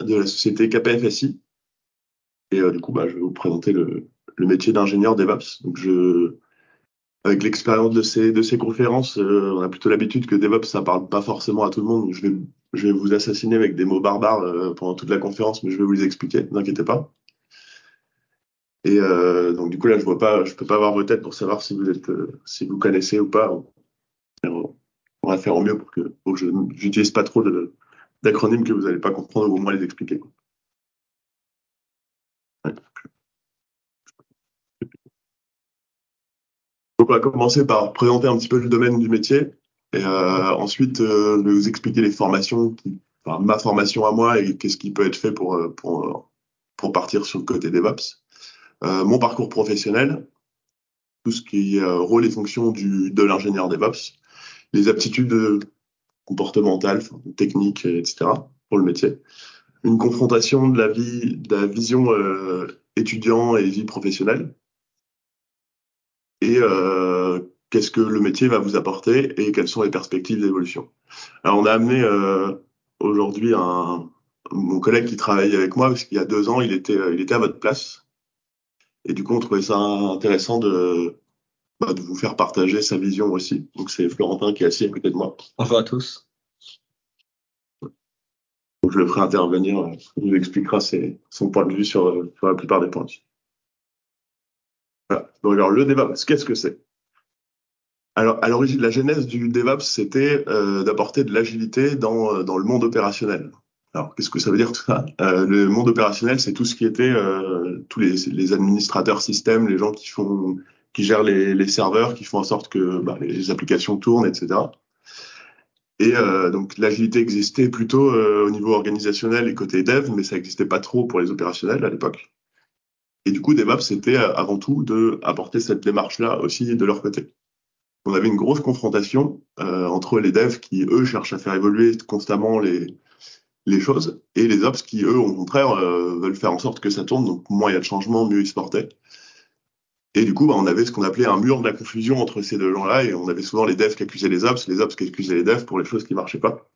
de la société KPFSI. Et du coup, bah, je vais vous présenter le, métier d'ingénieur DevOps. Donc, je, avec l'expérience de ces, de ces conférences, on a plutôt l'habitude que DevOps, ça parle pas forcément à tout le monde. Je vais, je vais vous assassiner avec des mots barbares pendant toute la conférence, mais je vais vous les expliquer, ne inquiétez pas. Et euh, donc du coup là, je vois pas, je peux pas voir vos têtes pour savoir si vous êtes, euh, si vous connaissez ou pas. On va faire au mieux pour que, pour que je n'utilise pas trop d'acronymes que vous n'allez pas comprendre ou au moins les expliquer. Donc on va commencer par présenter un petit peu le domaine du métier et euh, ensuite euh, vous expliquer les formations, ma formation à moi et qu'est-ce qui peut être fait pour, euh, pour, partir sur le côté DevOps. Euh, mon parcours professionnel, tout ce qui est euh, rôle et fonction de l'ingénieur DevOps, les aptitudes comportementales, techniques, etc. pour le métier. Une confrontation de la vie, de la vision euh, étudiant et vie professionnelle. Et euh, qu'est-ce que le métier va vous apporter et quelles sont les perspectives d'évolution. Alors on a amené euh, aujourd'hui un mon collègue qui travaille avec moi parce qu'il y a deux ans il était il était à votre place et du coup, on trouvait ça intéressant de, bah, de vous faire partager sa vision aussi. Donc, c'est Florentin qui est assis à côté de moi. Bonjour à tous. Donc, je le ferai intervenir. Il nous expliquera ses, son point de vue sur, sur la plupart des points. Voilà. Donc, alors, le DevOps, qu'est-ce que c'est? Alors, à l'origine, la genèse du DevOps, c'était euh, d'apporter de l'agilité dans, dans le monde opérationnel. Alors, qu'est-ce que ça veut dire tout ça? Euh, Le monde opérationnel, c'est tout ce qui était euh, tous les, les, administrateurs système, les gens qui font, qui gèrent les, les serveurs, qui font en sorte que bah, les applications tournent, etc. Et euh, donc l'agilité existait plutôt euh, au niveau organisationnel et côté dev, mais ça n'existait pas trop pour les opérationnels à l'époque. Et du coup, DevOps, c'était euh, avant tout de apporter cette démarche-là aussi de leur côté. On avait une grosse confrontation euh, entre les devs qui, eux, cherchent à faire évoluer constamment les, les choses et les ops qui eux au contraire euh, veulent faire en sorte que ça tourne donc moins il y a de changements mieux ils se portaient et du coup bah, on avait ce qu'on appelait un mur de la confusion entre ces deux gens-là et on avait souvent les devs qui accusaient les ops les ops qui accusaient les devs pour les choses qui marchaient pas.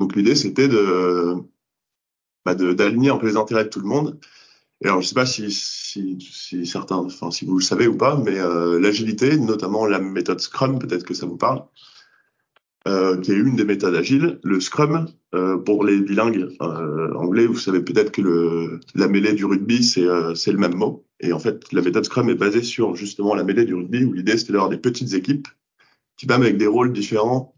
Donc l'idée c'était de bah, d'aligner un peu les intérêts de tout le monde. Et alors je sais pas si, si, si certains enfin si vous le savez ou pas mais euh, l'agilité notamment la méthode Scrum peut-être que ça vous parle euh, qui est une des méthodes agiles. Le Scrum, euh, pour les bilingues euh, anglais, vous savez peut-être que le, la mêlée du rugby, c'est euh, le même mot. Et en fait, la méthode Scrum est basée sur justement la mêlée du rugby, où l'idée c'était d'avoir des petites équipes qui, même avec des rôles différents,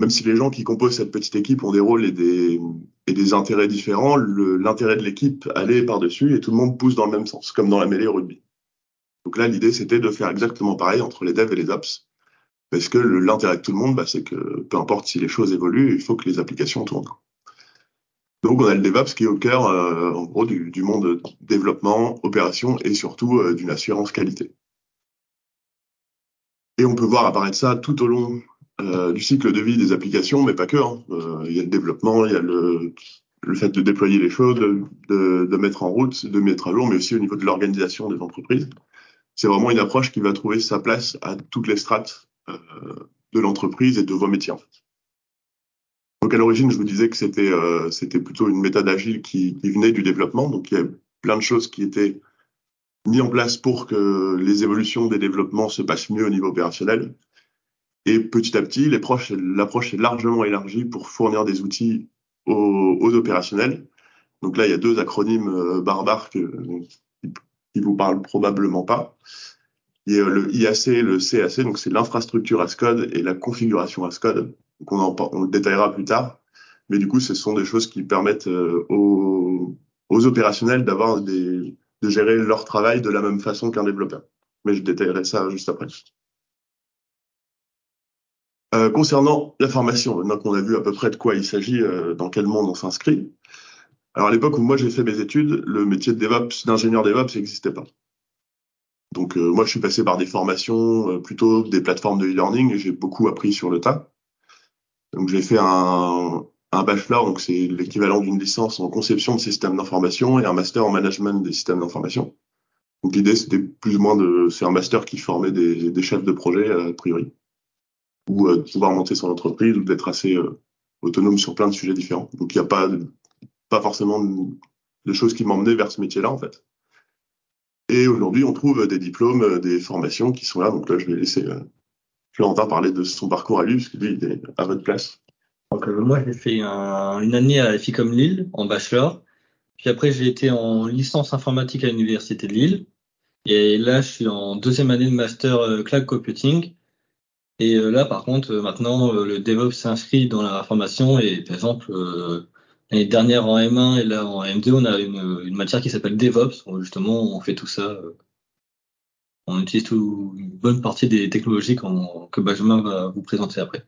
même si les gens qui composent cette petite équipe ont des rôles et des, et des intérêts différents, l'intérêt de l'équipe allait par-dessus et tout le monde pousse dans le même sens, comme dans la mêlée au rugby. Donc là, l'idée, c'était de faire exactement pareil entre les devs et les ops parce que l'intérêt de tout le monde, bah, c'est que peu importe si les choses évoluent, il faut que les applications tournent. Donc on a le DevOps qui est au cœur, euh, en gros, du, monde développement, opération et surtout euh, d'une assurance qualité. Et on peut voir apparaître ça tout au long euh, du cycle de vie des applications, mais pas que. Hein. Il y a le développement, il y a le, fait de déployer les choses, de, de, mettre en route, de mettre à jour, mais aussi au niveau de l'organisation des entreprises. C'est vraiment une approche qui va trouver sa place à toutes les strates de l'entreprise et de vos métiers. Donc à l'origine, je vous disais que c'était euh, plutôt une méthode agile qui, qui, venait du développement. Donc il y a plein de choses qui étaient mises en place pour que les évolutions des développements se passent mieux au niveau opérationnel. Et petit à petit, l'approche est largement élargie pour fournir des outils aux, aux, opérationnels. Donc là, il y a deux acronymes euh, barbares que, qui vous parlent probablement pas. Il y a le IAC et le CAC, donc c'est l'infrastructure as code et la configuration as code. Donc on, en, on le détaillera plus tard. Mais du coup, ce sont des choses qui permettent euh, aux, aux, opérationnels d'avoir des, de gérer leur travail de la même façon qu'un développeur. Mais je détaillerai ça juste après. Euh, concernant la formation, maintenant qu'on a vu à peu près de quoi il s'agit, euh, dans quel monde on s'inscrit. Alors à l'époque où moi j'ai fait mes études, le métier de DevOps, d'ingénieur DevOps n'existait pas. Donc euh, moi, je suis passé par des formations, euh, plutôt des plateformes de e-learning, et j'ai beaucoup appris sur le tas. Donc j'ai fait un, un bachelor, donc c'est l'équivalent d'une licence en conception de systèmes d'information, et un master en management des systèmes d'information. Donc l'idée, c'était plus ou moins de, c'est un master qui formait des, des, chefs de projet a priori, ou euh, de pouvoir monter son entreprise, ou d'être assez euh, autonome sur plein de sujets différents. Donc il n'y a pas, pas forcément de, choses qui m'emmenaient vers ce métier-là, en fait. Et aujourd'hui, on trouve des diplômes, des formations qui sont là. Donc là, je vais laisser Florentin parler de son parcours à lui, parce que lui, il est à votre place. Donc, moi, j'ai fait une année à FICOM Lille en bachelor. Puis après, j'ai été en licence informatique à l'université de Lille. Et là, je suis en deuxième année de master euh, cloud computing. Et euh, là, par contre, euh, maintenant, le DevOps s'inscrit dans la formation. Et par exemple, l'année dernière en M1 et là en M2, on a une, matière qui s'appelle DevOps. Où justement, on fait tout ça. On utilise tout, une bonne partie des technologies que Benjamin va vous présenter après.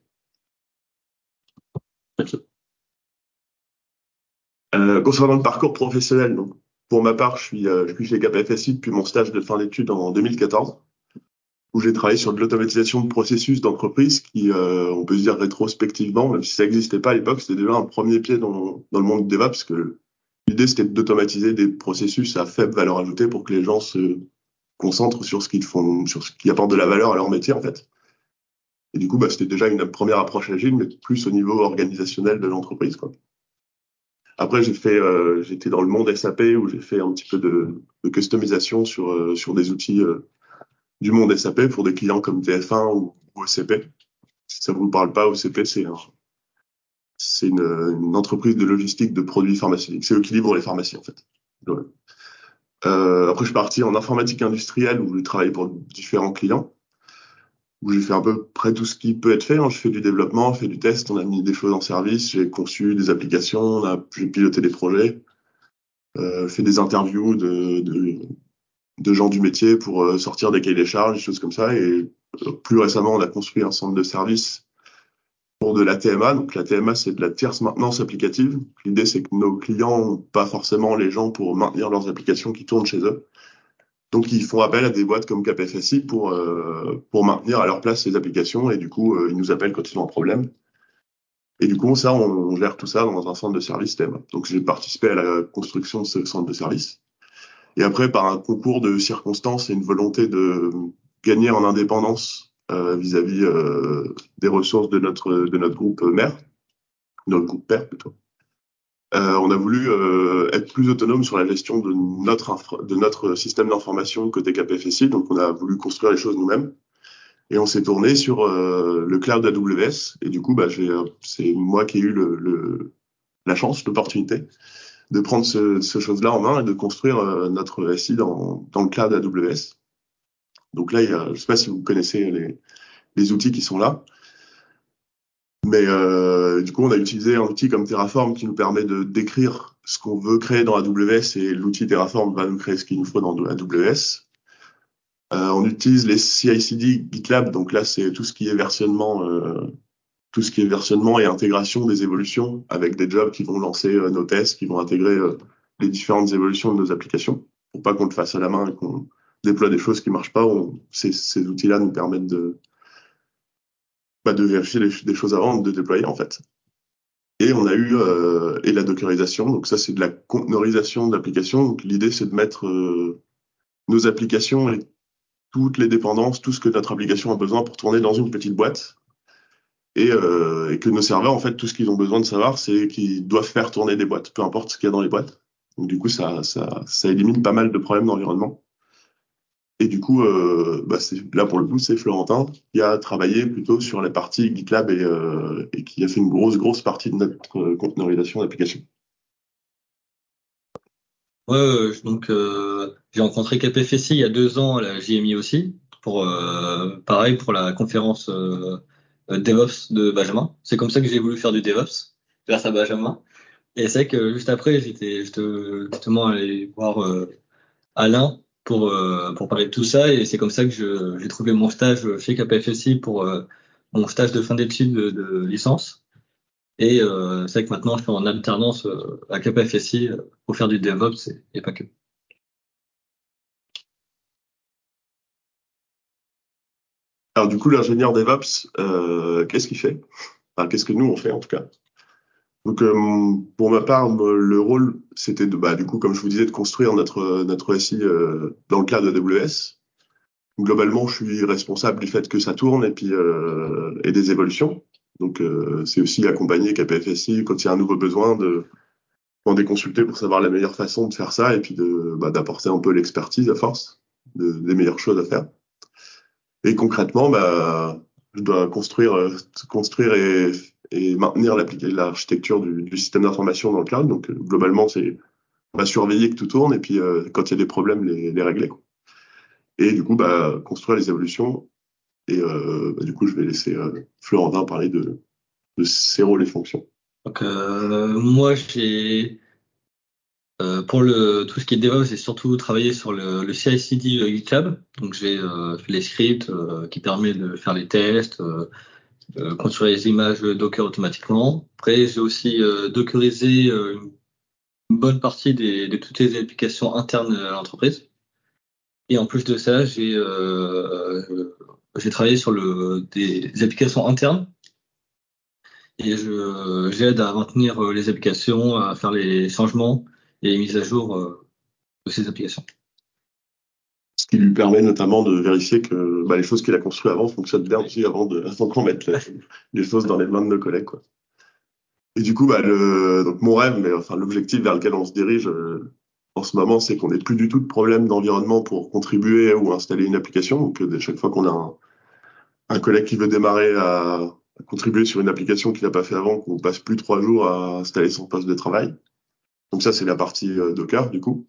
Euh, concernant le parcours professionnel, donc, pour ma part, je suis, euh, je suis chez KPFSI depuis mon stage de fin d'études en 2014, où j'ai travaillé sur de l'automatisation de processus d'entreprise qui, euh, on peut se dire rétrospectivement, même si ça n'existait pas à l'époque, c'était déjà un premier pied dans, le monde DevOps, parce que l'idée c'était d'automatiser des processus à faible valeur ajoutée pour que les gens se concentrent sur ce qu'ils font, sur ce qui apporte de la valeur à leur métier en fait. Et du coup, bah, c'était déjà une première approche agile, mais plus au niveau organisationnel de l'entreprise. Après, j'ai fait, euh, j'étais dans le monde SAP où j'ai fait un petit peu de, customisation sur euh, sur des outils du monde SAP pour des clients comme TF1 ou, OCP. Si ça vous parle pas, OCP, c'est c'est une, entreprise de logistique de produits pharmaceutiques. C'est eux qui livrent les pharmacies en fait. Euh, après, je suis parti en informatique industrielle où j'ai travaillé pour différents clients où j'ai fait à peu près tout ce qui peut être fait. Hein. Je fais du développement, je fais du test, on a mis des choses en service, j'ai conçu des applications, j'ai piloté des projets, euh, fait des interviews de, de, gens du métier pour euh, sortir des cahiers des charges, des choses comme ça. Et euh, plus récemment, on a construit un centre de service pour de la TMA. Donc la TMA, c'est de la tierce maintenance applicative. L'idée, c'est que nos clients n'ont pas forcément les gens pour maintenir leurs applications qui tournent chez eux. Donc ils font appel à des boîtes comme KPFSI pour euh, pour maintenir à leur place ces applications et du coup euh, ils nous appellent quand ils ont un problème. Et du coup ça on, gère tout ça dans un centre de service TEM. Donc j'ai participé à la construction de ce centre de service. Et après par un concours de circonstances et une volonté de gagner en indépendance euh, vis-à-vis -vis, des ressources de notre de notre groupe mère, notre groupe père plutôt. Euh, on a voulu euh, être plus autonome sur la gestion de notre, de notre système d'information côté KPFSI, donc on a voulu construire les choses nous-mêmes. Et on s'est tourné sur euh, le cloud AWS. Et du coup, bah, c'est moi qui ai eu le, le la chance, l'opportunité de prendre ce, ce chose-là en main et de construire notre SI dans, dans le cloud AWS. Donc là, il y a, je ne sais pas si vous connaissez les, les outils qui sont là. Mais euh, du coup, on a utilisé un outil comme Terraform qui nous permet de décrire ce qu'on veut créer dans AWS et l'outil Terraform va nous créer ce qu'il nous faut dans AWS. Euh, on utilise les CI/CD GitLab, donc là c'est tout ce qui est versionnement, euh, tout ce qui est versionnement et intégration des évolutions avec des jobs qui vont lancer euh, nos tests, qui vont intégrer euh, les différentes évolutions de nos applications, pour pas qu'on le fasse à la main et qu'on déploie des choses qui marchent pas. Ces, outils-là nous permettent de de vérifier des choses avant de déployer en fait. Et on a eu euh, et la dockerisation, donc ça c'est de la conteneurisation d'applications. Donc l'idée c'est de mettre euh, nos applications et toutes les dépendances, tout ce que notre application a besoin pour tourner dans une petite boîte. Et, euh, et que nos serveurs, en fait, tout ce qu'ils ont besoin de savoir, c'est qu'ils doivent faire tourner des boîtes, peu importe ce qu'il y a dans les boîtes. Donc du coup, ça, ça, ça élimine pas mal de problèmes d'environnement. Et du coup, euh, bah là pour le coup, c'est Florentin qui a travaillé plutôt sur la partie GitLab et, euh, qui a fait une grosse, grosse partie de notre euh, conteneurisation d'application. Ouais, donc j'ai rencontré KPFSI il y a deux ans à la JMI aussi, pour pareil pour la conférence DevOps de Benjamin. C'est comme ça que j'ai voulu faire du DevOps, grâce à Benjamin. Et c'est que juste après, j'étais justement allé voir Alain pour, euh, pour parler de tout ça. Et c'est comme ça que j'ai trouvé mon stage chez KPFSI pour euh, mon stage de fin d'études de, licence. Et euh, c'est que maintenant, je suis en alternance euh, à KPFSI pour faire du DevOps et, pas que. Alors du coup, l'ingénieur DevOps, qu'est-ce qu'il fait? Qu'est-ce que nous on fait en tout cas? Donc, euh, pour ma part, le rôle, c'était de, bah, du coup, comme je vous disais, de construire notre notre SI euh, dans le cadre de AWS. Globalement, je suis responsable du fait que ça tourne et puis euh, et des évolutions. Donc, c'est aussi accompagner KPFSI quand il y a un nouveau besoin de en déconsulter pour savoir la meilleure façon de faire ça et puis de bah, d'apporter un peu l'expertise à force de, des meilleures choses à faire. Et concrètement, bah, je dois construire, euh, construire et, et maintenir l'architecture du, du, système d'information dans le cloud. Donc globalement, c'est on va surveiller que tout tourne et puis euh, quand il y a des problèmes, les, les régler. Quoi. Et du coup, bah, construire les évolutions. Et euh, bah, du coup, je vais laisser euh, Florentin parler de, de ses rôles et fonctions. Donc, euh, moi, j'ai euh, pour le tout ce qui est DevOps, j'ai surtout travaillé sur le, le CI/CD euh, GitLab. Donc, j'ai euh, fait les scripts qui permettent de faire les tests, construire les images Docker automatiquement. Après, j'ai aussi dockerisé une bonne partie des, de toutes les applications internes à l'entreprise. Et en plus de ça, j'ai euh, travaillé sur le, des, applications internes et j'aide à maintenir euh, les applications, à faire les changements et les mises à jour euh, de ces applications. Ce qui lui permet notamment de vérifier que bah, les choses qu'il a construites avant fonctionnent bien aussi avant de avant qu'on mette les, choses dans les mains de nos collègues. Quoi. Et du coup, bah, le, donc mon rêve, mais enfin l'objectif vers lequel on se dirige euh, en ce moment, c'est qu'on n'ait plus du tout de problème d'environnement pour contribuer ou installer une application. Donc, de chaque fois qu'on a un, un collègue qui veut démarrer à, contribuer sur une application qu'il n'a pas fait avant, qu'on passe plus trois jours à installer son poste de travail. Donc ça, c'est la partie euh, Docker, du coup.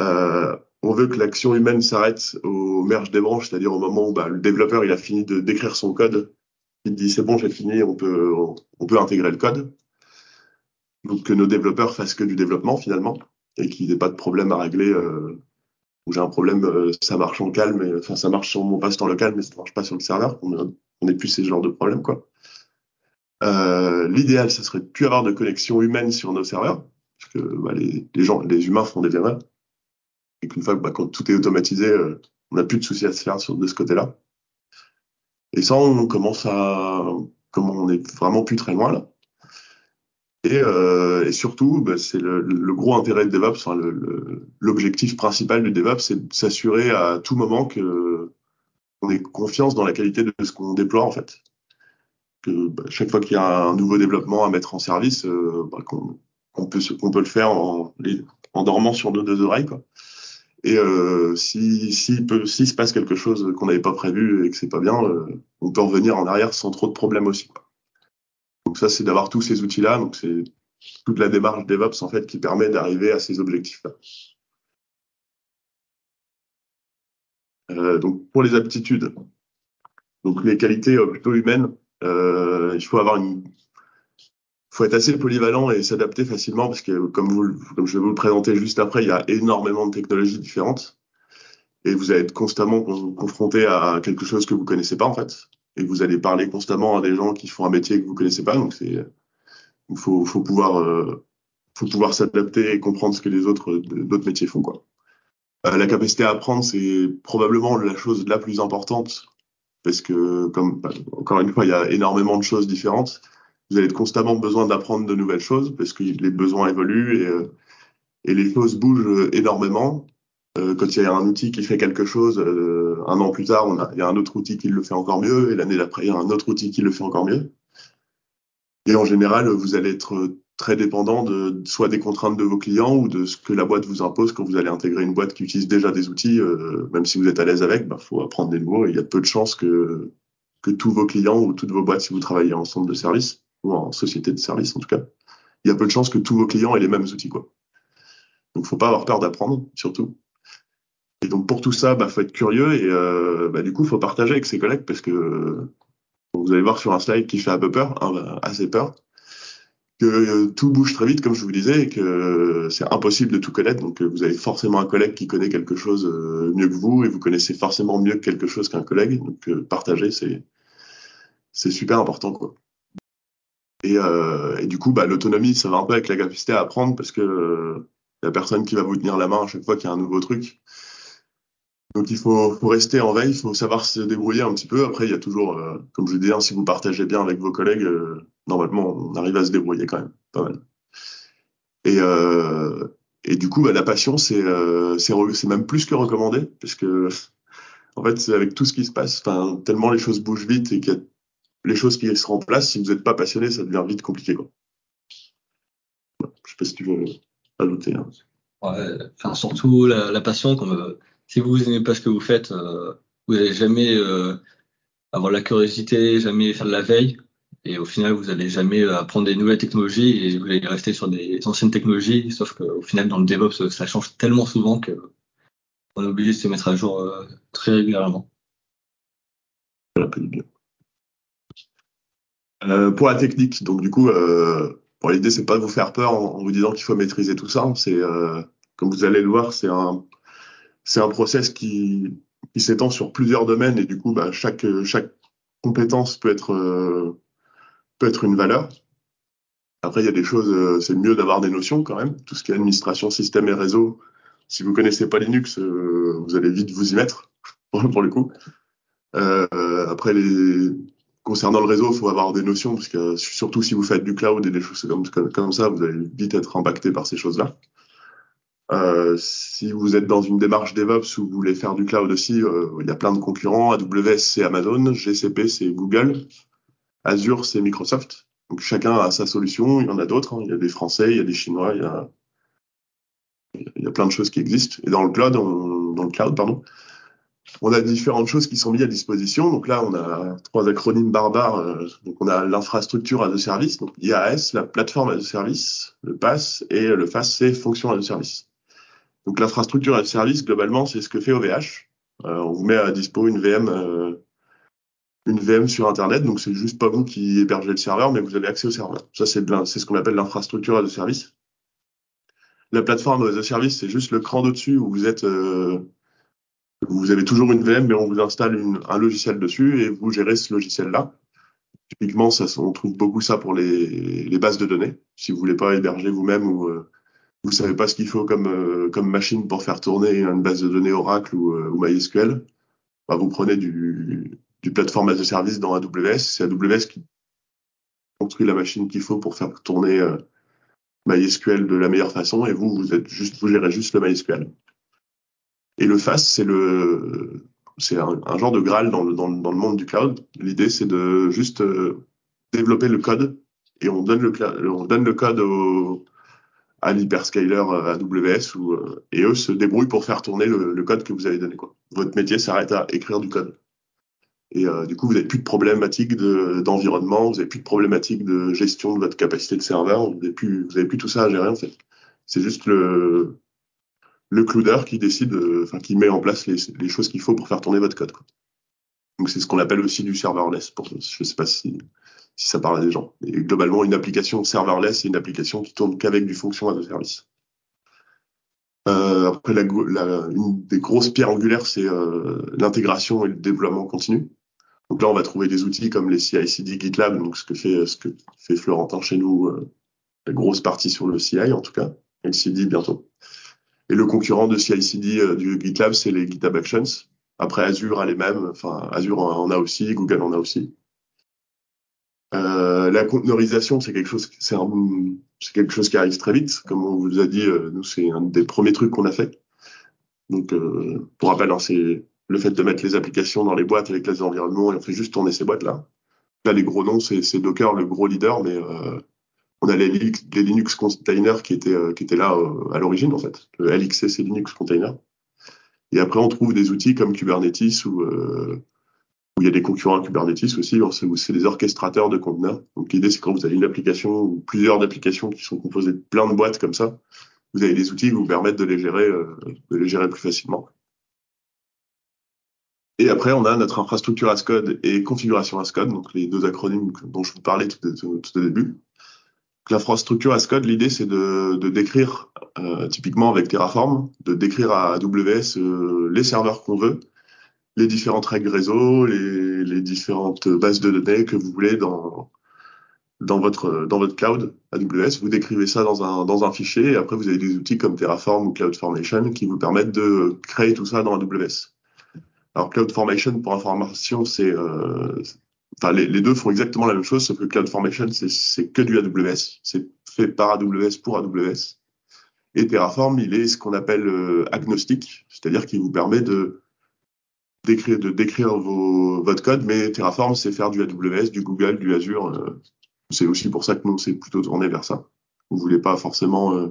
Euh, on veut que l'action humaine s'arrête au merge des branches, c'est-à-dire au moment où bah, le développeur il a fini de d'écrire son code, il dit c'est bon, j'ai fini, on peut intégrer le code. Donc que nos développeurs fassent que du développement finalement et qu'il n'y pas de problème à régler. Euh, j'ai un problème, euh, ça marche en calme, enfin ça marche sur mon passe en local, mais ça marche pas sur le serveur. On, on est plus ces genres de problèmes quoi. L'idéal, ça serait de plus avoir de connexion humaine sur nos serveurs, parce que bah, les, gens, les humains font des erreurs, et qu'une fois bah, quand tout est automatisé, euh, on n'a plus de soucis à se faire de ce côté-là. Et ça, on commence à, comme on est vraiment plus très loin là. Et, euh, et surtout, bah, c'est le, le, gros intérêt de DevOps, enfin, l'objectif principal du DevOps, c'est de s'assurer à tout moment que on ait confiance dans la qualité de ce qu'on déploie en fait. Que bah, chaque fois qu'il y a un nouveau développement à mettre en service, euh, bah, qu'on on peut, peut le faire en, en dormant sur nos deux oreilles. Quoi. Et euh, si, si, peut, si se passe quelque chose qu'on n'avait pas prévu et que c'est pas bien, euh, on peut revenir en arrière sans trop de problèmes aussi. Donc ça, c'est d'avoir tous ces outils-là. Donc c'est toute la démarche DevOps en fait qui permet d'arriver à ces objectifs-là. Euh, donc pour les aptitudes, donc les qualités euh, plutôt humaines, euh, il faut avoir une, faut être assez polyvalent et s'adapter facilement parce que comme vous, comme je vais vous le présenter juste après, il y a énormément de technologies différentes et vous allez être constamment confronté à quelque chose que vous connaissez pas en fait et vous allez parler constamment à des gens qui font un métier que vous connaissez pas. Donc c'est, faut, faut pouvoir, euh, faut pouvoir s'adapter et comprendre ce que les autres, d'autres métiers font quoi. Euh, la capacité à apprendre, c'est probablement la chose la plus importante parce que, comme bah, encore une fois, il y a énormément de choses différentes. Vous avez constamment besoin d'apprendre de nouvelles choses parce que les besoins évoluent et, euh, et les choses bougent énormément. Euh, quand il y a un outil qui fait quelque chose, euh, un an plus tard, on a, il y a un autre outil qui le fait encore mieux, et l'année d'après, il y a un autre outil qui le fait encore mieux. Et en général, vous allez être très dépendant de soit des contraintes de vos clients ou de ce que la boîte vous impose quand vous allez intégrer une boîte qui utilise déjà des outils. Même si vous êtes à l'aise avec, il bah, faut apprendre des nouveaux. Et il y a peu de chances que que tous vos clients ou toutes vos boîtes, si vous travaillez en centre de service ou en société de service en tout cas, il y a peu de chances que tous vos clients aient les mêmes outils quoi. Donc faut pas avoir peur d'apprendre surtout. Et donc pour tout ça, bah faut être curieux et euh, bah, du coup faut partager avec ses collègues parce que vous allez voir sur un slide qui fait un peu peur, assez peur, que tout bouge très vite comme je vous disais et que c'est impossible de tout connaître. Donc vous avez forcément un collègue qui connaît quelque chose euh, mieux que vous et vous connaissez forcément mieux quelque chose qu'un collègue. Donc euh, partager c'est c'est super important quoi. Et, euh, du coup, bah, l'autonomie, ça va un peu avec la capacité à apprendre parce que euh, la personne qui va vous tenir la main à chaque fois qu'il y a un nouveau truc. Donc il faut, faut, rester en veille, il faut savoir se débrouiller un petit peu. Après, il y a toujours, euh, comme je disais, si vous partagez bien avec vos collègues, euh, normalement, on arrive à se débrouiller quand même, pas mal. Et, euh, et du coup, bah, la passion, c'est euh, c'est même plus que recommandé, parce que en fait, avec tout ce qui se passe, tellement les choses bougent vite et qu'il y a les choses qui se remplacent, si vous n'êtes pas passionné, ça devient vite compliqué. Quoi. Je sais pas si tu veux ajouter. Hein. Ouais, enfin, surtout la, la passion. Comme, euh, si vous n'aimez pas ce que vous faites, euh, vous n'allez jamais euh, avoir la curiosité, jamais faire de la veille. Et au final, vous n'allez jamais apprendre des nouvelles technologies et vous allez rester sur des anciennes technologies. Sauf qu'au final, dans le DevOps, ça change tellement souvent que on est obligé de se mettre à jour très régulièrement. Euh, pour la technique, donc du coup, euh, bon, l'idée c'est pas de vous faire peur en, vous disant qu'il faut maîtriser tout ça. C'est euh, comme vous allez le voir, c'est un c'est un process qui qui s'étend sur plusieurs domaines et du coup, bah, chaque chaque compétence peut être euh, peut être une valeur. Après, il y a des choses, euh, c'est mieux d'avoir des notions quand même. Tout ce qui est administration, système et réseau. Si vous connaissez pas Linux, vous allez vite vous y mettre pour le coup. après les concernant le réseau, il faut avoir des notions, parce que surtout si vous faites du cloud et des choses comme, ça, vous allez vite être impacté par ces choses-là. Euh, si vous êtes dans une démarche DevOps où vous voulez faire du cloud aussi, euh, il y a plein de concurrents. AWS, c'est Amazon. GCP, c'est Google. Azure, c'est Microsoft. Donc chacun a sa solution. Il y en a d'autres. Hein. Il y a des Français, il y a des Chinois, il y a, plein de choses qui existent. Et dans le cloud, dans le cloud, pardon, on a différentes choses qui sont mises à disposition. Donc là, on a trois acronymes barbares. Euh, donc on a l'infrastructure as a service, donc la plateforme as a service, le PaaS, et le FAS, c'est fonction as a service. Donc l'infrastructure as a service, globalement, c'est ce que fait OVH. Euh, on vous met à dispo une VM, euh, une VM sur Internet. Donc c'est juste pas vous qui hébergez le serveur, mais vous avez accès au serveur. Ça, c'est ce qu'on appelle l'infrastructure as a service. La plateforme as a service, c'est juste le cran d'au-dessus où vous êtes vous avez toujours une VM, mais on vous installe une, un logiciel dessus et vous gérez ce logiciel-là. Typiquement, ça, on trouve beaucoup ça pour les, les, bases de données. Si vous voulez pas héberger vous-même ou euh, vous savez pas ce qu'il faut comme, euh, comme machine pour faire tourner une base de données Oracle ou, euh, ou MySQL, bah, vous prenez du, du plateforme as a service dans AWS. C'est AWS qui construit la machine qu'il faut pour faire tourner euh, MySQL de la meilleure façon et vous, vous êtes juste, vous gérez juste le MySQL. Et le FAS, c'est le, c'est un, genre de Graal dans le, dans, dans le monde du cloud. L'idée, c'est de juste euh, développer le code et on donne le, on donne le code au, à l'hyperscaler euh, AWS ou, euh, et eux se débrouillent pour faire tourner le, le, code que vous avez donné. Quoi. Votre métier s'arrête à écrire du code. Et du coup, vous n'avez plus de problématique d'environnement, vous n'avez plus de problématique de gestion de votre capacité de serveur, vous n'avez plus, plus tout ça à gérer en fait. C'est juste le, le cloudeur qui décide, euh, enfin qui met en place les, choses qu'il faut pour faire tourner votre code. Quoi. Donc c'est ce qu'on appelle aussi du serverless. Pour, je sais pas si, si ça parle à des gens. Et globalement, une application serverless, c'est une application qui tourne qu'avec du fonction as a service. Euh, après, la, la, une des grosses pierres angulaires, c'est euh, l'intégration et le développement continu. Donc là, on va trouver des outils comme les CI/CD, GitLab, donc ce que fait ce que fait Florentin chez nous, euh, la grosse partie sur le CI en tout cas, et le CD bientôt. Et le concurrent de CI/CD euh, du GitLab, c'est les GitHub Actions. Après, Azure a les mêmes. Enfin, Azure en a aussi, Google en a aussi. Euh, la conteneurisation, c'est quelque chose, c'est quelque chose qui arrive très vite. Comme on vous a dit, euh, nous, c'est un des premiers trucs qu'on a fait. Donc, euh, pour rappel, hein, c'est le fait de mettre les applications dans les boîtes avec les environnements et on fait juste tourner ces boîtes-là. Là, les gros noms, c'est Docker, le gros leader, mais euh, on a les, Linux containers qui étaient, euh, là euh, à l'origine, en fait. Le LXC, Linux container. Et après, on trouve des outils comme Kubernetes euh, où il y a des concurrents à Kubernetes aussi, où c'est des orchestrateurs de conteneurs. Donc l'idée, c'est quand vous avez une application ou plusieurs applications qui sont composées de plein de boîtes comme ça, vous avez des outils qui vous permettent de les gérer, plus facilement. Et après, on a notre infrastructure as code et configuration as code, donc les deux acronymes dont je vous parlais tout au début l'infrastructure as code, l'idée c'est de, de, décrire, euh, typiquement avec Terraform, de décrire à AWS euh, les serveurs qu'on veut, les différentes règles réseau, les, les, différentes bases de données que vous voulez dans, dans, votre, dans votre cloud AWS. Vous décrivez ça dans un, dans un fichier et après vous avez des outils comme Terraform ou CloudFormation qui vous permettent de créer tout ça dans AWS. Alors CloudFormation, pour information, c'est euh, enfin les, deux font exactement la même chose, sauf que CloudFormation, c'est que du AWS. C'est fait par AWS pour AWS. Et Terraform, il est ce qu'on appelle euh, agnostique, c'est-à-dire qu'il vous permet de d'écrire vos, votre code, mais Terraform, c'est faire du AWS, du Google, du Azure. Euh, c'est aussi pour ça que nous, c'est plutôt tourné vers ça. Vous voulez pas forcément euh,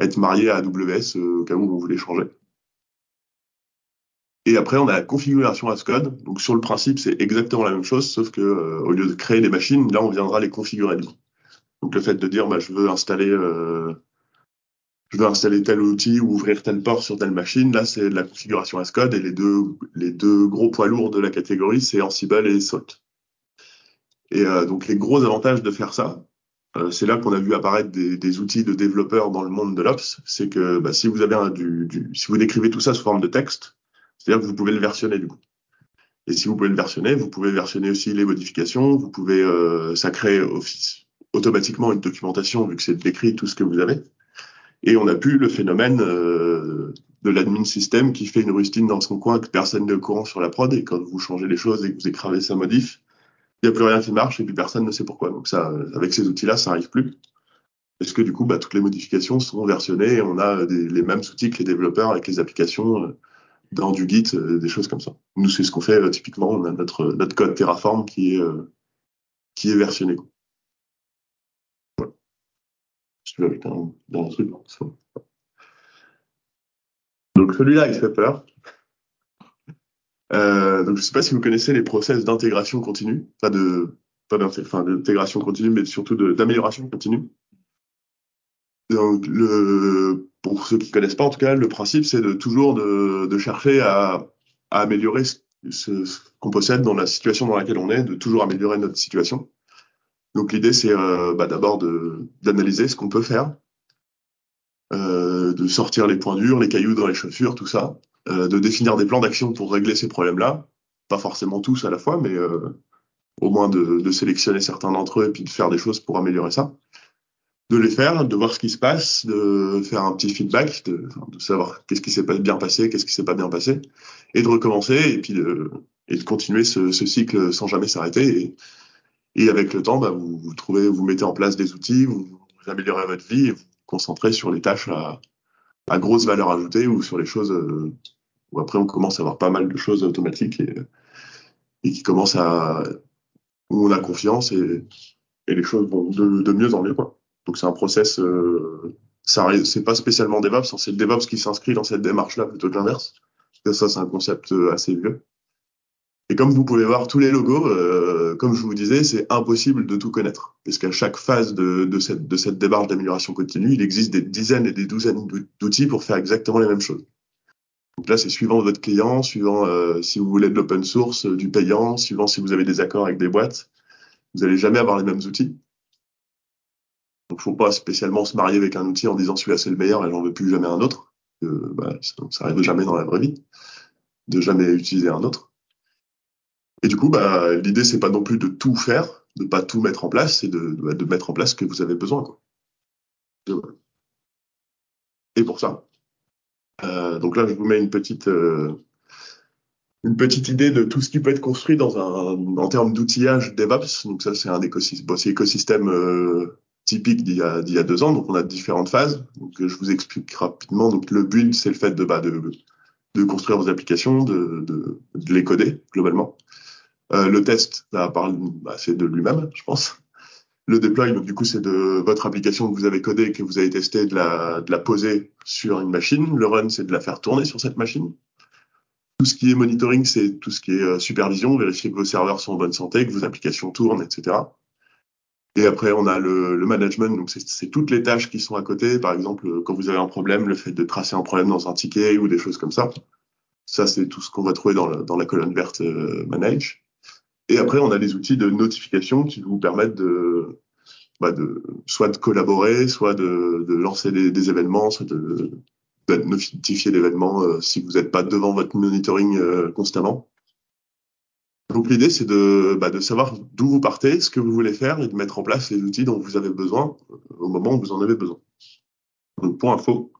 être marié à AWS au cas où vous voulez changer. Et après, on a la configuration as code. Donc sur le principe, c'est exactement la même chose, sauf que euh, au lieu de créer les machines, là, on viendra les configurer. Donc le fait de dire, bah, je veux installer, euh, je veux installer tel outil ou ouvrir tel port sur telle machine, là, c'est de la configuration as code. Et les deux, les deux gros poids lourds de la catégorie, c'est Ansible et Salt. Et euh, donc les gros avantages de faire ça, euh, c'est là qu'on a vu apparaître des, des, outils de développeurs dans le monde de l'Ops. C'est que bah, si vous avez un, du, du, si vous décrivez tout ça sous forme de texte, c'est-à-dire que vous pouvez le versionner du coup. Et si vous pouvez le versionner, vous pouvez versionner aussi les modifications. Vous pouvez, euh, ça crée automatiquement une documentation vu que c'est décrit tout ce que vous avez. Et on a pu le phénomène euh, de l'admin système qui fait une rustine dans son coin que personne n'est au courant sur la prod. Et quand vous changez les choses et que vous écravez sa modif, il n'y a plus rien qui marche et puis personne ne sait pourquoi. Donc ça, avec ces outils-là, ça arrive plus. Parce que du coup, bah, toutes les modifications sont versionnées et on a les mêmes outils que les développeurs avec les applications euh, dans du Git, euh, des choses comme ça. Nous, c'est ce qu'on fait euh, typiquement. On a notre, notre code Terraform qui est, qui est versionné. Voilà. Je vais avec un, truc. Donc celui-là, il fait peur. Euh, donc, je ne sais pas si vous connaissez les process d'intégration continue, pas de pas d'intégration continue, mais surtout d'amélioration continue. Donc, le, pour ceux qui connaissent pas, en tout cas, le principe, c'est de toujours de, de chercher à, à améliorer ce, ce, qu'on possède dans la situation dans laquelle on est, de toujours améliorer notre situation. Donc, l'idée, c'est euh, bah, d'abord d'analyser ce qu'on peut faire, euh, de sortir les points durs, les cailloux dans les chaussures, tout ça, euh, de définir des plans d'action pour régler ces problèmes-là. Pas forcément tous à la fois, mais euh, au moins de, de sélectionner certains d'entre eux et puis de faire des choses pour améliorer ça. De les faire, de voir ce qui se passe, de faire un petit feedback, de, de savoir qu'est-ce qui s'est bien passé, qu'est-ce qui s'est pas bien passé, et de recommencer et puis de, et de continuer ce, ce cycle sans jamais s'arrêter. Et, et, avec le temps, bah, vous, vous, trouvez, vous mettez en place des outils, vous, améliorez votre vie et vous, vous concentrez sur les tâches à, à grosse valeur ajoutée ou sur les choses euh, où après on commence à avoir pas mal de choses automatiques et, et qui commencent à où on a confiance et, et les choses vont de, de, mieux en mieux quoi. Donc c'est un process euh, c'est pas spécialement DevOps, c'est le DevOps qui s'inscrit dans cette démarche là plutôt que l'inverse. Ça c'est un concept assez vieux. Et comme vous pouvez voir tous les logos, euh, comme je vous disais, c'est impossible de tout connaître. Parce qu'à chaque phase de, cette, démarche d'amélioration continue, il existe des dizaines et des douzaines d'outils pour faire exactement les mêmes choses. Donc là, c'est suivant votre client, suivant euh, si vous voulez de l'open source, euh, du payant, suivant si vous avez des accords avec des boîtes. Vous n'allez jamais avoir les mêmes outils. Donc, faut pas spécialement se marier avec un outil en disant celui-là c'est le meilleur et j'en veux plus jamais un autre. Euh, bah, ça, arrive jamais dans la vraie vie de jamais utiliser un autre. Et du coup, bah, l'idée c'est pas non plus de tout faire, de pas tout mettre en place, c'est de, de mettre en place ce que vous avez besoin. Quoi. Et pour ça, euh, donc là, je vous mets une petite, euh, une petite idée de tout ce qui peut être construit dans un, en termes d'outillage DevOps. Donc ça, c'est un écosystème, écosystème euh, typique d'il y, a, y a deux ans. Donc on a différentes phases. Donc je vous explique rapidement. Donc le build, c'est le fait de, bah, de, de construire vos applications, de, de, de les coder globalement. Euh, le test, bah, bah, c'est de lui-même, je pense. Le deploy, donc du coup, c'est de votre application que vous avez codée, que vous avez testé, de la, de la poser sur une machine. Le run, c'est de la faire tourner sur cette machine. Tout ce qui est monitoring, c'est tout ce qui est euh, supervision, vérifier que vos serveurs sont en bonne santé, que vos applications tournent, etc. Et après, on a le, le management, donc c'est toutes les tâches qui sont à côté. Par exemple, quand vous avez un problème, le fait de tracer un problème dans un ticket ou des choses comme ça. Ça, c'est tout ce qu'on va trouver dans, dans la colonne verte euh, Manage. Et après, on a des outils de notification qui vous permettent de, bah de soit de collaborer, soit de, de lancer des, des, événements, soit de, de notifier l'événement euh, si vous n'êtes pas devant votre monitoring euh, constamment. Donc l'idée, c'est de, bah, de savoir d'où vous partez, ce que vous voulez faire et de mettre en place les outils dont vous avez besoin euh, au moment où vous en avez besoin. Donc pour info,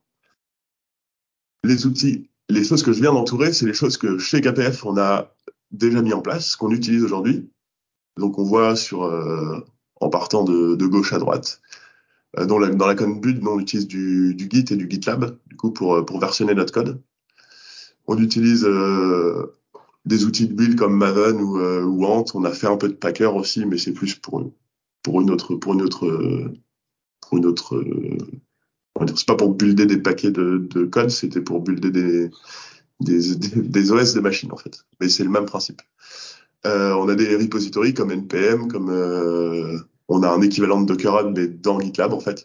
les outils, les choses que je viens d'entourer, c'est les choses que chez KPF, on a déjà mis en place, qu'on utilise aujourd'hui. Donc on voit sur euh, en partant de, de, gauche à droite. Euh, dans, la, dans la conne build, on utilise du, du, Git et du GitLab du coup pour, pour versionner notre code. On utilise euh, des outils de build comme Maven ou, euh, ou Ant. On a fait un peu de Packer aussi, mais c'est plus pour pour une autre pour une autre pour une autre. C'est pas pour builder des paquets de, de code, c'était pour builder des, des, des, OS de machines en fait. Mais c'est le même principe. Euh, on a des repositories comme npm, comme euh, on a un équivalent de Docker Hub mais dans GitLab en fait.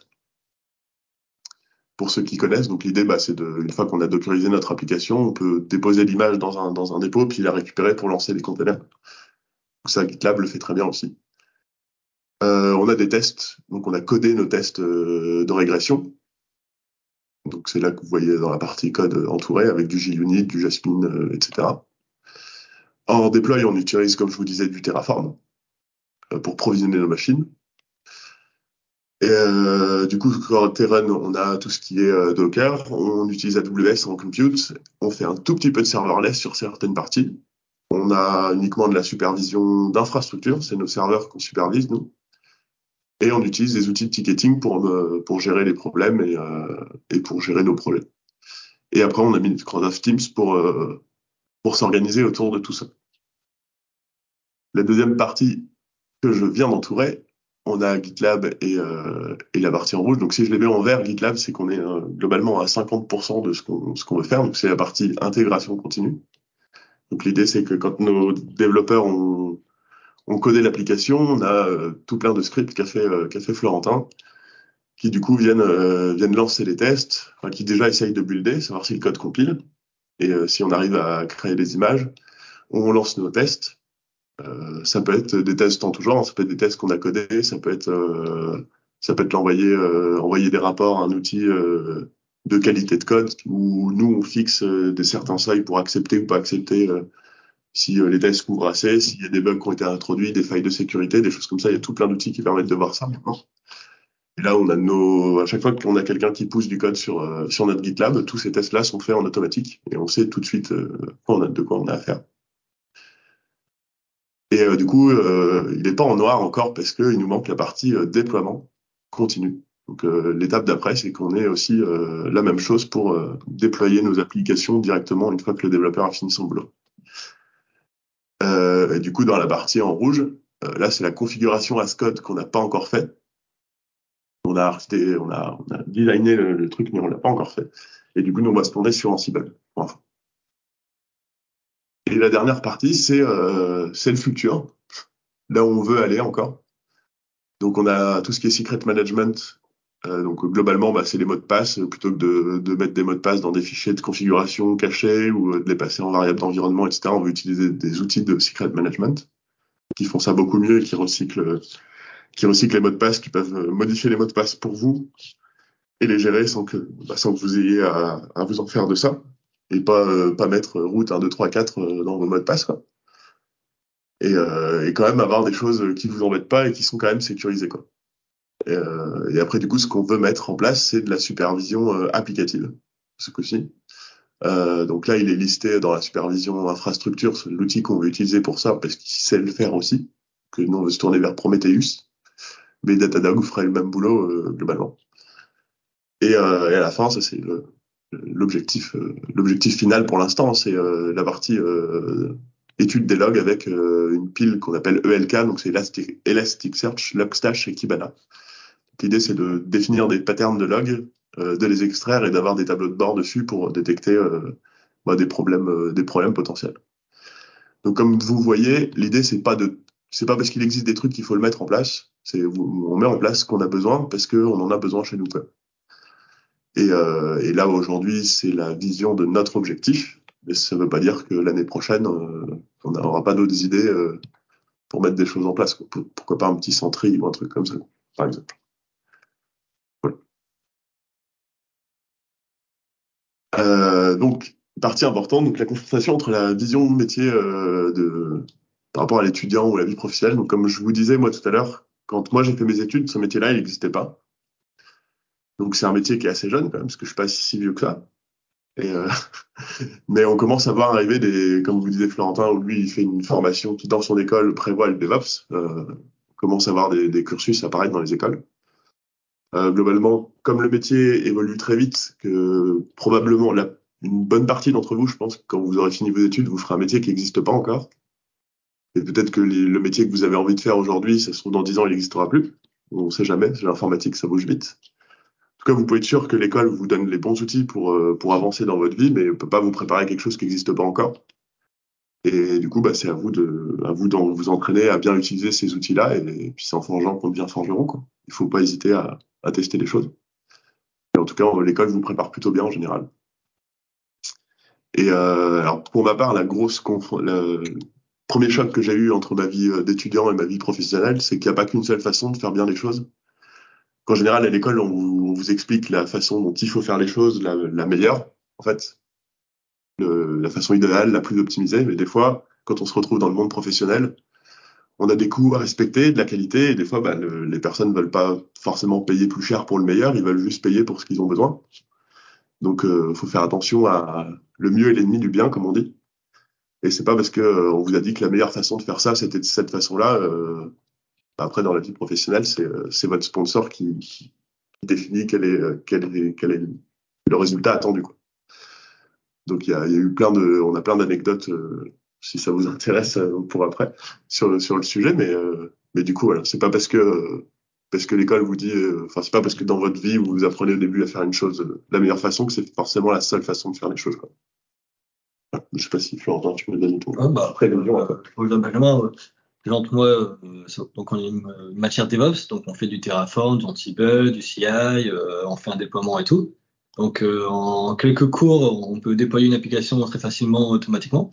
Pour ceux qui connaissent, donc l'idée, bah, c'est de, une fois qu'on a dockerisé notre application, on peut déposer l'image dans un, dépôt puis la récupérer pour lancer des containers. Donc ça, GitLab le fait très bien aussi. Euh, on a des tests, donc on a codé nos tests euh, de régression. Donc c'est là que vous voyez dans la partie code entouré avec du JUnit, du Jasmine, euh, etc. En deploy, on utilise, comme je vous disais, du Terraform pour provisionner nos machines. Et du coup, quand Terrain, on a tout ce qui est Docker, on utilise AWS en compute, on fait un tout petit peu de serverless sur certaines parties. On a uniquement de la supervision d'infrastructure, c'est nos serveurs qu'on supervise, nous et on utilise des outils de ticketing pour, pour gérer les problèmes et, euh, et pour gérer nos projets. Et après, on a mis Microsoft Teams pour, euh, pour s'organiser autour de tout ça. La deuxième partie que je viens d'entourer, on a GitLab et, euh, et la partie en rouge. Donc si je les mets en vert, GitLab, c'est qu'on est, euh, globalement à 50% de ce qu'on qu'on veut faire. Donc c'est la partie intégration continue. Donc l'idée, c'est que quand nos développeurs ont on codait l'application, on a euh, tout plein de scripts qu'a fait, Florentin, qui du coup viennent, lancer les tests, qui déjà essayent de builder, savoir si le code compile, et si on arrive à créer des images, on lance nos tests. Ça peut être des tests en tout genre, ça peut être des tests qu'on a codés, ça peut être être l'envoyer envoyer des rapports à un outil de qualité de code où nous on fixe des certains seuils pour accepter ou pas accepter si euh, les tests couvrent assez, s'il y a des bugs qui ont été introduits, des failles de sécurité, des choses comme ça. Il y a tout plein d'outils qui permettent de voir ça maintenant. Et là, à chaque fois qu'on a quelqu'un qui pousse du code sur, euh, notre GitLab, tous ces tests-là sont faits en automatique et on sait tout de suite euh, de quoi on a affaire. Et du coup, il n'est pas en noir encore parce qu'il nous manque la partie déploiement continu. Donc l'étape d'après, c'est qu'on ait aussi la même chose pour déployer nos applications directement une fois que le développeur a fini son boulot. Euh, et du coup, dans la partie en rouge, euh, là, c'est la configuration Ascode qu'on n'a pas encore fait. On a, on on a designé le, truc, mais on l'a pas encore fait. Et du coup, nous, on va se tourner sur Ansible. Enfin. Et la dernière partie, c'est euh, le futur, là où on veut aller encore. Donc, on a tout ce qui est secret management. Euh, donc, globalement, bah, c'est les mots de passe. Plutôt que de, de, mettre des mots de passe dans des fichiers de configuration cachés ou de les passer en variable d'environnement, etc., on veut utiliser des outils de secret management qui font ça beaucoup mieux et qui recyclent, qui recyclent les mots de passe, qui peuvent modifier les mots de passe pour vous et les gérer sans que, bah, sans que vous ayez à, à, vous en faire de ça et pas, euh, pas mettre route 1, 2, 3, 4 dans vos mots de passe. Quoi. Et, euh, et quand même avoir des choses qui vous embêtent pas et qui sont quand même sécurisées. Quoi. Et, euh, après, du coup, ce qu'on veut mettre en place, c'est de la supervision applicative, ce coup-ci. Donc là, il est listé dans la supervision infrastructure, l'outil qu'on veut utiliser pour ça, parce qu'il sait le faire aussi. Que nous, on veut se tourner vers Prometheus, mais Datadog ferait le même boulot globalement. Et, et, à la fin, ça c'est l'objectif, euh, l'objectif final pour l'instant, c'est la partie étude des logs avec une pile qu'on appelle ELK, donc c'est Elasticsearch, Logstash et Kibana. L'idée, c'est de définir des patterns de logs, euh, de les extraire et d'avoir des tableaux de bord dessus pour détecter euh, bah, des problèmes, euh, des problèmes potentiels. Donc, comme vous voyez, l'idée, c'est pas de, c'est pas parce qu'il existe des trucs qu'il faut le mettre en place. C'est, on met en place ce qu'on a besoin parce qu'on en a besoin chez nous. Et, et là, aujourd'hui, c'est la vision de notre objectif. Mais ça ne veut pas dire que l'année prochaine, on n'aura pas d'autres idées pour mettre des choses en place. Pourquoi pas un petit centri ou un truc comme ça, par exemple. Euh, donc, partie importante, donc la confrontation entre la vision métier euh, de par rapport à l'étudiant ou à la vie professionnelle. Donc, comme je vous disais moi tout à l'heure, quand moi j'ai fait mes études, ce métier-là, il n'existait pas. Donc, c'est un métier qui est assez jeune quand même, parce que je suis pas si vieux que ça. Et euh, mais on commence à voir arriver des, comme vous disiez Florentin, où lui il fait une formation qui dans son école prévoit le DevOps. Euh, commence à voir des, des cursus apparaître dans les écoles. Euh, globalement, comme le métier évolue très vite, que probablement une bonne partie d'entre vous, je pense, quand vous aurez fini vos études, vous ferez un métier qui n'existe pas encore. Et peut-être que le métier que vous avez envie de faire aujourd'hui, ça se trouve dans 10 ans, il n'existera plus. On ne sait jamais. L'informatique, ça bouge vite. Tout cas, vous pouvez être sûr que l'école vous donne les bons outils pour, pour avancer dans votre vie, mais ne peut pas vous préparer à quelque chose qui n'existe pas encore. Et du coup, bah, c'est à vous de, à vous vous entraîner à bien utiliser ces outils-là. Et, puis, c'est en forgeant qu'on devient forgeron, quoi. Il faut pas hésiter à, à tester les choses. En tout cas, l'école vous prépare plutôt bien en général. Et euh, alors, pour ma part, la grosse le premier choc que j'ai eu entre ma vie euh, d'étudiant et ma vie professionnelle, c'est qu'il n'y a pas qu'une seule façon de faire bien les choses. Qu'en général, à l'école, on, vous, explique la façon dont il faut faire les choses, la, meilleure. En fait, la façon idéale, la plus optimisée. Mais des fois, quand on se retrouve dans le monde professionnel, on a des coûts à respecter, de la qualité, et des fois, bah, les personnes ne veulent pas forcément payer plus cher pour le meilleur, ils veulent juste payer pour ce qu'ils ont besoin. Donc, il euh, faut faire attention à le mieux est l'ennemi du bien, comme on dit. Et c'est pas parce que euh, on vous a dit que la meilleure façon de faire ça, c'était de cette façon-là. Euh, après, dans la vie professionnelle, c'est votre sponsor qui, qui définit quel est, quel est, quel est le résultat attendu. Quoi. Donc il y a, y a, eu plein de, on a plein d'anecdotes euh, si ça vous intéresse euh, pour après sur sur le sujet, mais euh, mais du coup voilà, c'est pas parce que parce que l'école vous dit, enfin c'est pas parce que dans votre vie vous, vous apprenez au début à faire une chose de la meilleure façon que c'est forcément la seule façon de faire les choses. Quoi. Je sais pas si Florentin, tu peux donner ton. Ah, bah, après, globalement, donc moi, donc on a une matière DevOps, donc on fait du Terraform, du Ansible, du CI, on fait un déploiement et tout. Donc euh, en quelques cours, on peut déployer une application très facilement automatiquement.